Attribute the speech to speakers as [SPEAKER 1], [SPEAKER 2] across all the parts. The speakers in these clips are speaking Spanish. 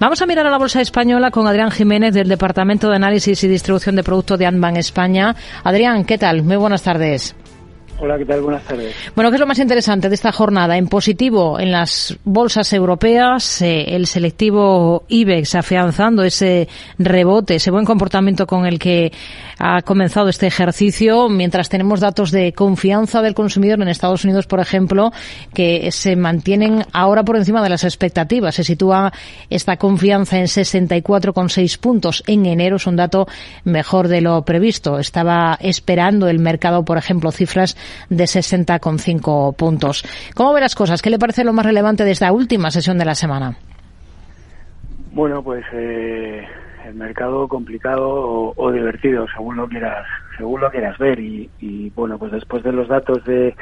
[SPEAKER 1] Vamos a mirar a la bolsa española con Adrián Jiménez del Departamento de Análisis y Distribución de Productos de Anban España. Adrián, ¿qué tal? Muy buenas tardes. Bueno, ¿qué es lo más interesante de esta jornada? En positivo, en las bolsas europeas, eh, el selectivo IBEX afianzando ese rebote, ese buen comportamiento con el que ha comenzado este ejercicio, mientras tenemos datos de confianza del consumidor en Estados Unidos, por ejemplo, que se mantienen ahora por encima de las expectativas. Se sitúa esta confianza en 64,6 puntos. En enero es un dato mejor de lo previsto. Estaba esperando el mercado, por ejemplo, cifras de 60,5 puntos. ¿Cómo ve las cosas? ¿Qué le parece lo más relevante de esta última sesión de la semana?
[SPEAKER 2] Bueno, pues eh, el mercado complicado o, divertido, según lo quieras, según lo quieras ver. Y, bueno, pues después de los datos de,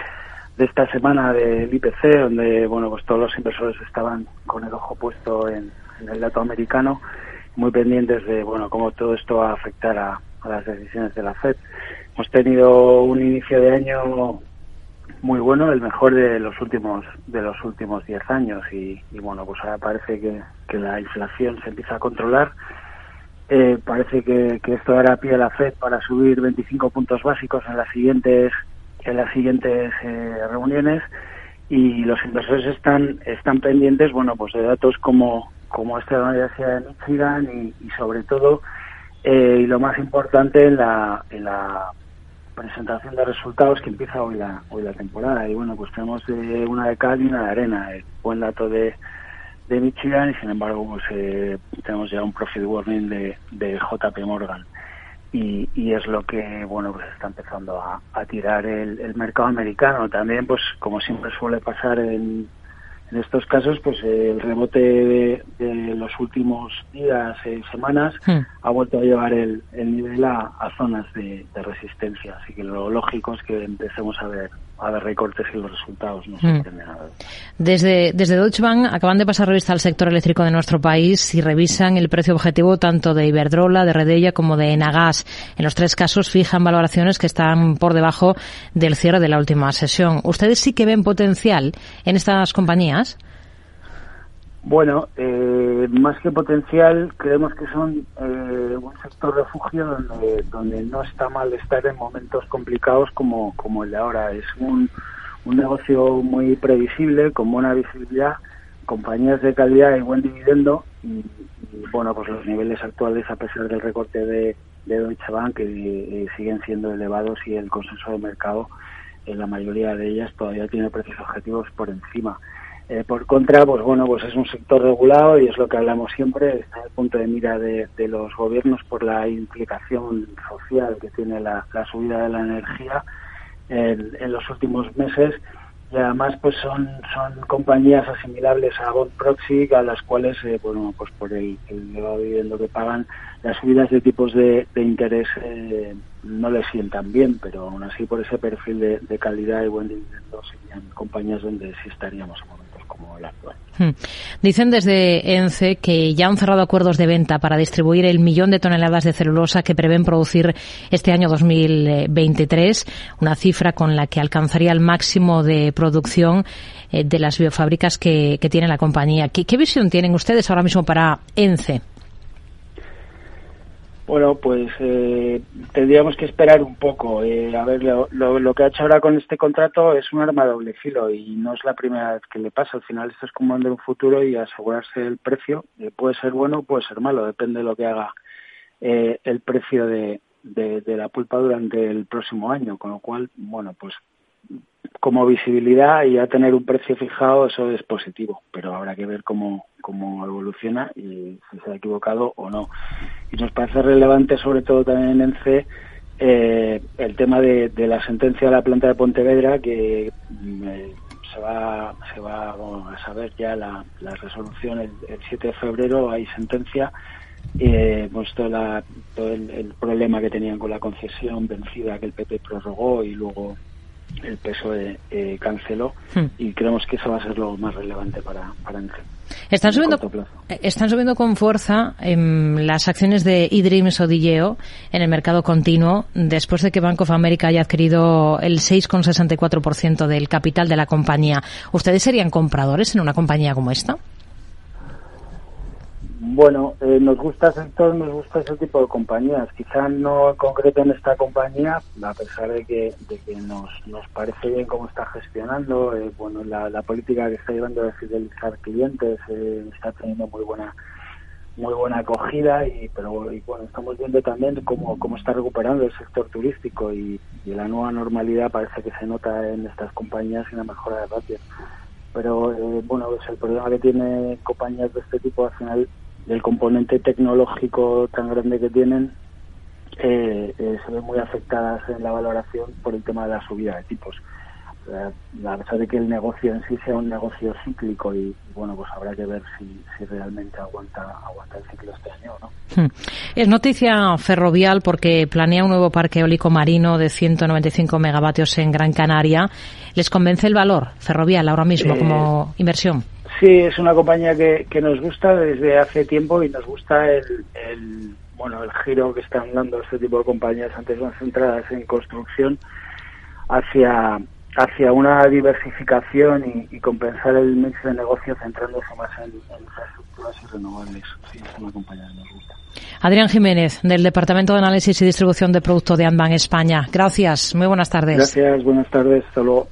[SPEAKER 2] de esta semana del IPC, donde bueno, pues todos los inversores estaban con el ojo puesto en, el dato americano, muy pendientes de bueno cómo todo esto va a afectar a las decisiones de la Fed. Hemos tenido un inicio de año muy bueno, el mejor de los últimos de los últimos 10 años y, bueno, pues ahora parece que, que, la inflación se empieza a controlar. Eh, parece que, que, esto dará pie a la Fed para subir 25 puntos básicos en las siguientes en las siguientes eh, reuniones y los inversores están están pendientes, bueno, pues de datos como como este de la Universidad de Michigan y, y sobre todo eh, y lo más importante en la, en la presentación de resultados que empieza hoy la, hoy la temporada. Y bueno, pues tenemos una de cal y una de arena. El buen dato de, de Michigan y sin embargo pues eh, tenemos ya un profit warning de, de JP Morgan. Y, y, es lo que bueno pues está empezando a, a tirar el, el, mercado americano también pues como siempre suele pasar en, en estos casos pues el rebote de, de los últimos días y semanas hmm. ha vuelto a llevar el, el nivel a, a zonas de, de, resistencia así que lo lógico es que empecemos a ver a ver recortes y los resultados no hmm. nada.
[SPEAKER 1] Desde, desde Deutsche Bank acaban de pasar revista al sector eléctrico de nuestro país y revisan el precio objetivo tanto de Iberdrola, de Redella como de Enagas. En los tres casos fijan valoraciones que están por debajo del cierre de la última sesión. ¿Ustedes sí que ven potencial en estas compañías?
[SPEAKER 2] Bueno, eh, más que potencial, creemos que son eh, un sector refugio donde, donde no está mal estar en momentos complicados como, como el de ahora. Es un, un negocio muy previsible, con buena visibilidad, compañías de calidad y buen dividendo. Y, bueno, pues los niveles actuales, a pesar del recorte de, de Deutsche Bank, eh, siguen siendo elevados y el consenso de mercado en la mayoría de ellas todavía tiene precios objetivos por encima. Eh, por contra, pues bueno, pues es un sector regulado y es lo que hablamos siempre, está al punto de mira de, los gobiernos por la implicación social que tiene la, subida de la energía en, los últimos meses. Y además pues son son compañías asimilables a Bond Proxy a las cuales eh, bueno pues por el, el viviendo que pagan las subidas de tipos de, interés eh, no les sientan bien pero aún así por ese perfil de, calidad y buen dividendo serían compañías donde sí estaríamos a
[SPEAKER 1] Hmm. Dicen desde ENCE que ya han cerrado acuerdos de venta para distribuir el millón de toneladas de celulosa que prevén producir este año 2023, una cifra con la que alcanzaría el máximo de producción eh, de las biofábricas que, tiene la compañía. ¿Qué, ¿Qué visión tienen ustedes ahora mismo para ENCE?
[SPEAKER 2] Bueno, pues eh, tendríamos que esperar un poco. Eh, a ver, lo, lo, que ha hecho ahora con este contrato es un arma de doble filo y no es la primera vez que le pasa. Al final esto es como vender un futuro y asegurarse el precio. Eh, puede ser bueno, puede ser malo, depende de lo que haga eh, el precio de, de, de la pulpa durante el próximo año. Con lo cual, bueno, pues como visibilidad y a tener un precio fijado, eso es positivo, pero habrá que ver cómo, cómo evoluciona y si se ha equivocado o no. Y nos parece relevante, sobre todo también en C, eh, el tema de, la sentencia de la planta de Pontevedra, que eh, se va, se va a saber ya la, la resolución el, el, 7 de febrero, hay sentencia. Eh, pues todo, la, todo el problema que tenían con la concesión vencida que el PP prorrogó y luego el PSOE eh, canceló hmm. y creemos que eso va a ser lo más relevante para, para.
[SPEAKER 1] Están subiendo, están subiendo con fuerza en las acciones de eDreams o Digeo en el mercado continuo después de que Bank of America haya adquirido el 6,64% del capital de la compañía. ¿Ustedes serían compradores en una compañía como esta?
[SPEAKER 2] Bueno, eh, nos gusta sector, nos gusta ese tipo de compañías. Quizá no en concreto en esta compañía, a pesar de que, de que nos, nos parece bien cómo está gestionando. Eh, bueno, la, la, política que está llevando de fidelizar clientes eh, está teniendo muy buena muy buena acogida y pero y, bueno estamos viendo también cómo, cómo está recuperando el sector turístico y, y, la nueva normalidad parece que se nota en estas compañías y la mejora de ratios pero eh, bueno pues el problema que tiene compañías de este tipo al final del componente tecnológico tan grande que tienen eh, eh, se ven muy afectadas en la valoración por el tema de la subida de tipos. La verdad de que el negocio en sí sea un negocio cíclico y, bueno pues habrá que ver si, si realmente aguanta aguanta el ciclo este año no.
[SPEAKER 1] Hmm. es noticia ferrovial porque planea un nuevo parque eólico marino de 195 megavatios en Gran Canaria. Les convence el valor ferrovial ahora mismo eh, como inversión
[SPEAKER 2] sí es una compañía que, que nos gusta desde hace tiempo y nos gusta el, el bueno el giro que están dando este tipo de compañías antes más centradas en construcción hacia hacia una diversificación y, y, compensar el mix de negocio centrándose más en, en infraestructuras y renovables. Sí, es una compañía que nos gusta.
[SPEAKER 1] Adrián Jiménez, del Departamento de Análisis y Distribución de Productos de Anban España. Gracias, muy buenas tardes.
[SPEAKER 2] Gracias, buenas tardes, hasta luego.